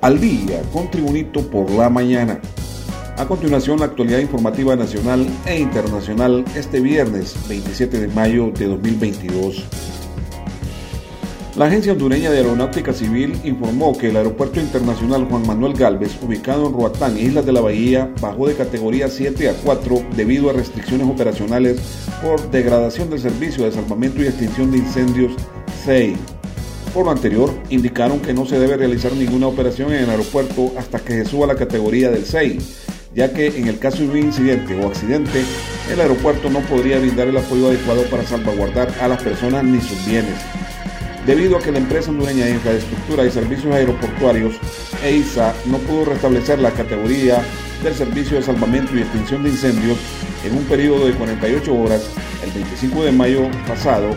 al día con Tribunito por la mañana. A continuación, la actualidad informativa nacional e internacional este viernes 27 de mayo de 2022. La Agencia Hondureña de Aeronáutica Civil informó que el Aeropuerto Internacional Juan Manuel Galvez, ubicado en Roatán, Islas de la Bahía, bajó de categoría 7 a 4 debido a restricciones operacionales por degradación del servicio de salvamento y extinción de incendios SEI. Por lo anterior, indicaron que no se debe realizar ninguna operación en el aeropuerto hasta que se suba la categoría del SEI, ya que en el caso de un incidente o accidente, el aeropuerto no podría brindar el apoyo adecuado para salvaguardar a las personas ni sus bienes. Debido a que la empresa hondureña de infraestructura y servicios aeroportuarios, EISA, no pudo restablecer la categoría del servicio de salvamento y extinción de incendios en un periodo de 48 horas, el 25 de mayo pasado,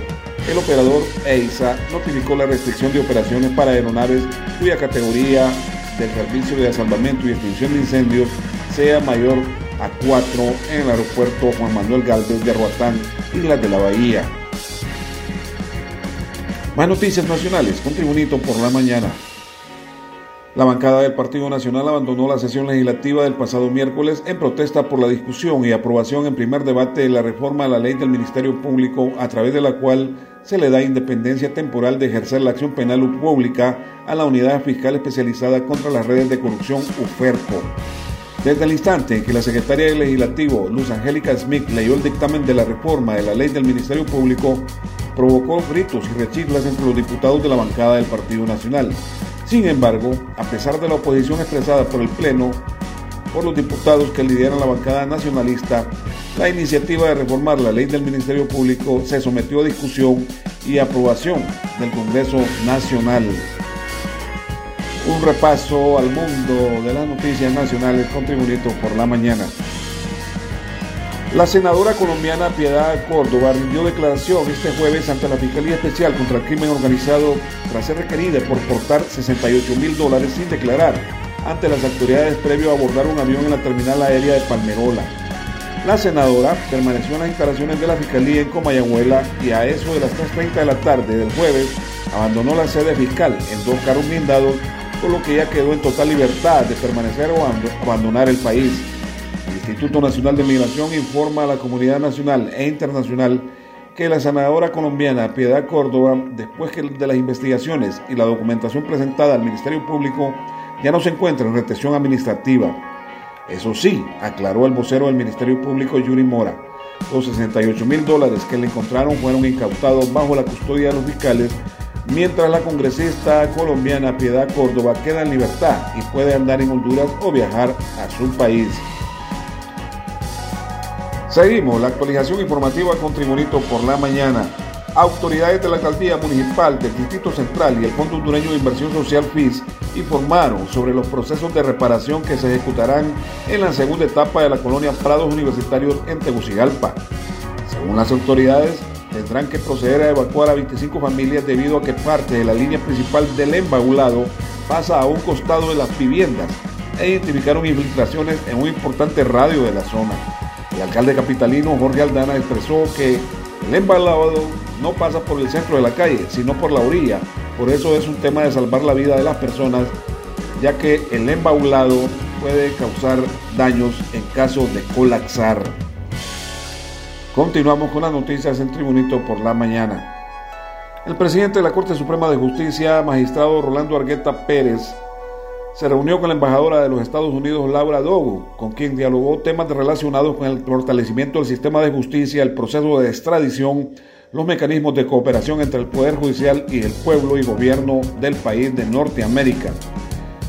el operador EISA notificó la restricción de operaciones para aeronaves cuya categoría del servicio de salvamento y extinción de incendios sea mayor a 4 en el aeropuerto Juan Manuel Galvez de Roatán, Islas de la Bahía. Más noticias nacionales con Tribunito por la mañana. La bancada del Partido Nacional abandonó la sesión legislativa del pasado miércoles en protesta por la discusión y aprobación en primer debate de la reforma a la ley del Ministerio Público a través de la cual se le da independencia temporal de ejercer la acción penal pública a la Unidad Fiscal Especializada contra las Redes de Corrupción UFERCO. Desde el instante en que la secretaria del Legislativo, Luz Angélica Smith, leyó el dictamen de la reforma de la ley del Ministerio Público, provocó gritos y rechiflas entre los diputados de la bancada del Partido Nacional. Sin embargo, a pesar de la oposición expresada por el Pleno, por los diputados que lideran la bancada nacionalista, la iniciativa de reformar la ley del Ministerio Público se sometió a discusión y aprobación del Congreso Nacional. Un repaso al mundo de las noticias nacionales con por la mañana. La senadora colombiana Piedad Córdoba rindió declaración este jueves ante la Fiscalía Especial contra el Crimen Organizado tras ser requerida por portar 68 mil dólares sin declarar ante las autoridades previo a abordar un avión en la terminal aérea de Palmerola. La senadora permaneció en las instalaciones de la Fiscalía en Comayagüela y a eso de las 3.30 de la tarde del jueves abandonó la sede fiscal en dos carros blindados por lo que ya quedó en total libertad de permanecer o abandonar el país. El Instituto Nacional de Migración informa a la comunidad nacional e internacional que la senadora colombiana Piedad Córdoba, después de las investigaciones y la documentación presentada al Ministerio Público, ya no se encuentra en retención administrativa. Eso sí, aclaró el vocero del Ministerio Público Yuri Mora, los 68 mil dólares que le encontraron fueron incautados bajo la custodia de los fiscales mientras la congresista colombiana Piedad Córdoba queda en libertad y puede andar en Honduras o viajar a su país. Seguimos la actualización informativa con Tribunito por la mañana. Autoridades de la Alcaldía Municipal del Distrito Central y el Fondo Hondureño de Inversión Social FIS informaron sobre los procesos de reparación que se ejecutarán en la segunda etapa de la colonia Prados Universitarios en Tegucigalpa. Según las autoridades, tendrán que proceder a evacuar a 25 familias debido a que parte de la línea principal del embaulado pasa a un costado de las viviendas e identificaron infiltraciones en un importante radio de la zona. El alcalde capitalino Jorge Aldana expresó que el embaulado no pasa por el centro de la calle, sino por la orilla. Por eso es un tema de salvar la vida de las personas, ya que el embaulado puede causar daños en caso de colapsar. Continuamos con las noticias en Tribunito por la mañana. El presidente de la Corte Suprema de Justicia, magistrado Rolando Argueta Pérez, se reunió con la embajadora de los Estados Unidos, Laura Dogo, con quien dialogó temas relacionados con el fortalecimiento del sistema de justicia, el proceso de extradición, los mecanismos de cooperación entre el Poder Judicial y el pueblo y gobierno del país de Norteamérica.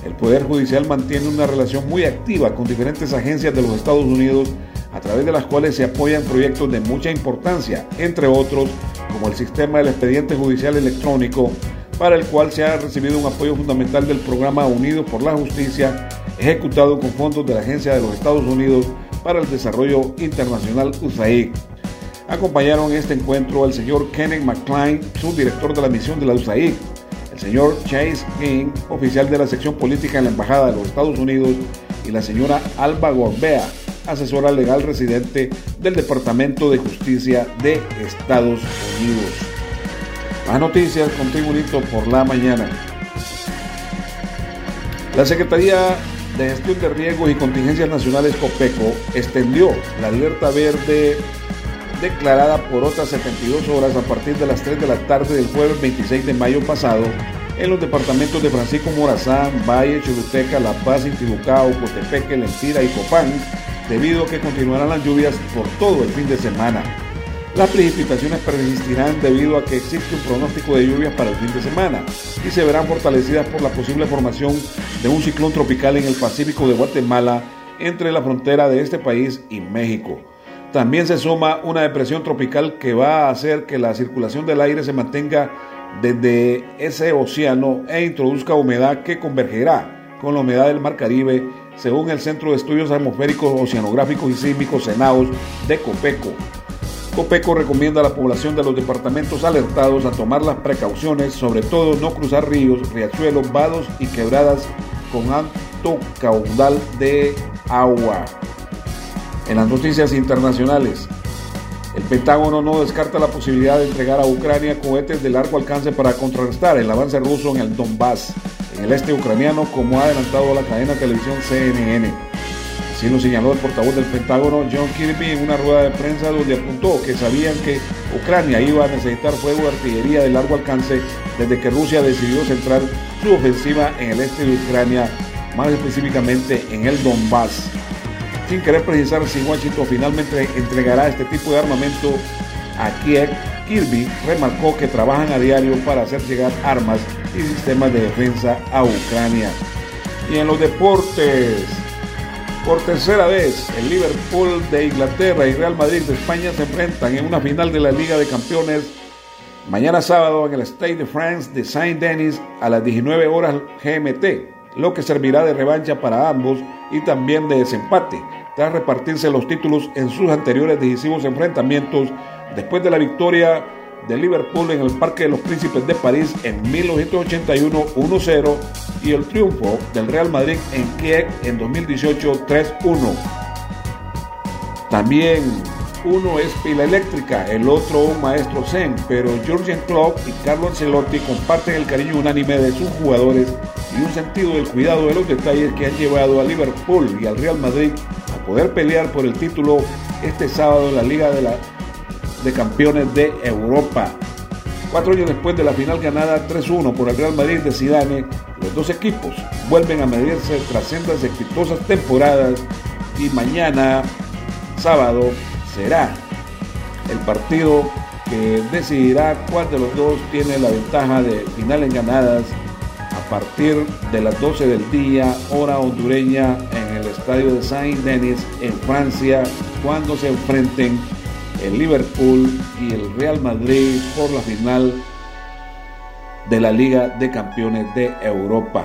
El Poder Judicial mantiene una relación muy activa con diferentes agencias de los Estados Unidos a través de las cuales se apoyan proyectos de mucha importancia, entre otros como el sistema del expediente judicial electrónico, para el cual se ha recibido un apoyo fundamental del programa Unidos por la Justicia, ejecutado con fondos de la Agencia de los Estados Unidos para el Desarrollo Internacional USAID. Acompañaron este encuentro al señor Kenneth McClain, subdirector de la misión de la USAID, el señor Chase King, oficial de la sección política en la Embajada de los Estados Unidos, y la señora Alba Gorbea, asesora legal residente del Departamento de Justicia de Estados Unidos. Más noticias con Tribunito por la mañana. La Secretaría de Gestión de Riesgos y Contingencias Nacionales COPECO extendió la alerta verde declarada por otras 72 horas a partir de las 3 de la tarde del jueves 26 de mayo pasado en los departamentos de Francisco Morazán, Valle, Choluteca, La Paz, Intibucao, Cotepeque, Lempira y Copán, debido a que continuarán las lluvias por todo el fin de semana. Las precipitaciones persistirán debido a que existe un pronóstico de lluvias para el fin de semana y se verán fortalecidas por la posible formación de un ciclón tropical en el Pacífico de Guatemala entre la frontera de este país y México. También se suma una depresión tropical que va a hacer que la circulación del aire se mantenga desde ese océano e introduzca humedad que convergerá con la humedad del Mar Caribe, según el Centro de Estudios Atmosféricos, Oceanográficos y Sísmicos CENAOS de COPECO. COPECO recomienda a la población de los departamentos alertados a tomar las precauciones, sobre todo no cruzar ríos, riachuelos, vados y quebradas con alto caudal de agua. En las noticias internacionales, el Pentágono no descarta la posibilidad de entregar a Ucrania cohetes de largo alcance para contrarrestar el avance ruso en el Donbass, en el este ucraniano, como ha adelantado la cadena de televisión CNN. Así lo señaló el portavoz del Pentágono, John Kirby, en una rueda de prensa donde apuntó que sabían que Ucrania iba a necesitar fuego de artillería de largo alcance desde que Rusia decidió centrar su ofensiva en el este de Ucrania, más específicamente en el Donbass sin querer precisar si Washington finalmente entregará este tipo de armamento a Kiev, Kirby remarcó que trabajan a diario para hacer llegar armas y sistemas de defensa a Ucrania. Y en los deportes, por tercera vez, el Liverpool de Inglaterra y Real Madrid de España se enfrentan en una final de la Liga de Campeones mañana sábado en el Stade de France de Saint-Denis a las 19 horas GMT, lo que servirá de revancha para ambos y también de desempate tras repartirse los títulos en sus anteriores decisivos enfrentamientos después de la victoria de Liverpool en el Parque de los Príncipes de París en 1981 1-0 y el triunfo del Real Madrid en Kiev en 2018 3-1. También uno es pila eléctrica, el otro un maestro zen, pero Jurgen Klopp y Carlo Ancelotti comparten el cariño unánime de sus jugadores y un sentido del cuidado de los detalles que han llevado a Liverpool y al Real Madrid poder pelear por el título este sábado en la Liga de Campeones de Europa. Cuatro años después de la final ganada 3-1 por el Real Madrid de Zidane, los dos equipos vuelven a medirse tras sendas exitosas temporadas y mañana, sábado, será el partido que decidirá cuál de los dos tiene la ventaja de finales ganadas a partir de las 12 del día, hora hondureña en el estadio de Saint-Denis en Francia, cuando se enfrenten el Liverpool y el Real Madrid por la final de la Liga de Campeones de Europa.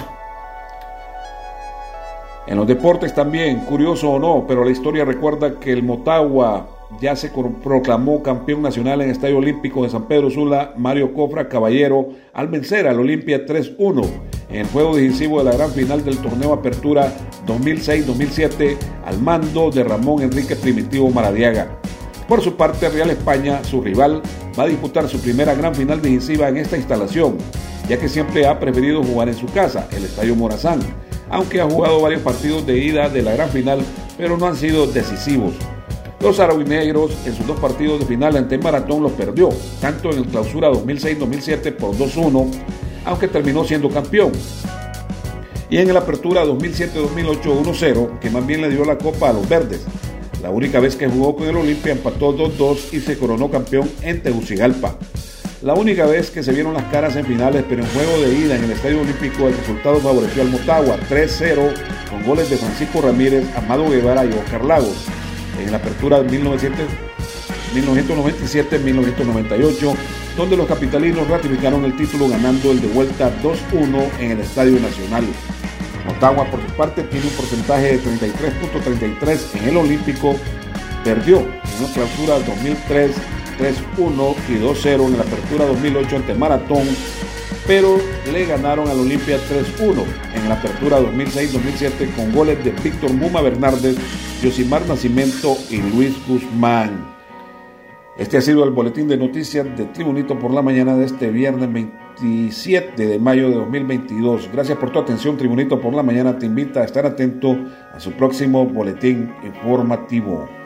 En los deportes también, curioso o no, pero la historia recuerda que el Motagua ya se proclamó campeón nacional en el Estadio Olímpico de San Pedro Sula, Mario Cofra Caballero, al vencer al Olimpia 3-1 en el juego decisivo de la gran final del torneo Apertura 2006-2007 al mando de Ramón Enrique Primitivo Maradiaga. Por su parte, Real España, su rival, va a disputar su primera gran final decisiva en esta instalación, ya que siempre ha preferido jugar en su casa, el Estadio Morazán, aunque ha jugado varios partidos de ida de la gran final, pero no han sido decisivos. Los arabinegros en sus dos partidos de final ante Maratón los perdió, tanto en el clausura 2006-2007 por 2-1, aunque terminó siendo campeón. Y en el apertura 2007-2008 1-0, que más bien le dio la copa a los verdes. La única vez que jugó con el Olimpia empató 2-2 y se coronó campeón en Tegucigalpa. La única vez que se vieron las caras en finales, pero en juego de ida en el Estadio Olímpico, el resultado favoreció al Motagua 3-0 con goles de Francisco Ramírez, Amado Guevara y Oscar Lagos en la apertura de 1997-1998, donde los capitalinos ratificaron el título ganando el de vuelta 2-1 en el Estadio Nacional. Motagua, por su parte, tiene un porcentaje de 33.33 en el Olímpico, perdió en la clausura 2003 3-1 y 2-0 en la apertura 2008 ante Maratón pero le ganaron al Olimpia 3-1 en la apertura 2006-2007 con goles de Víctor Muma Bernárdez, Yosimar Nacimiento y Luis Guzmán. Este ha sido el boletín de noticias de Tribunito por la mañana de este viernes 27 de mayo de 2022. Gracias por tu atención. Tribunito por la Mañana te invita a estar atento a su próximo boletín informativo.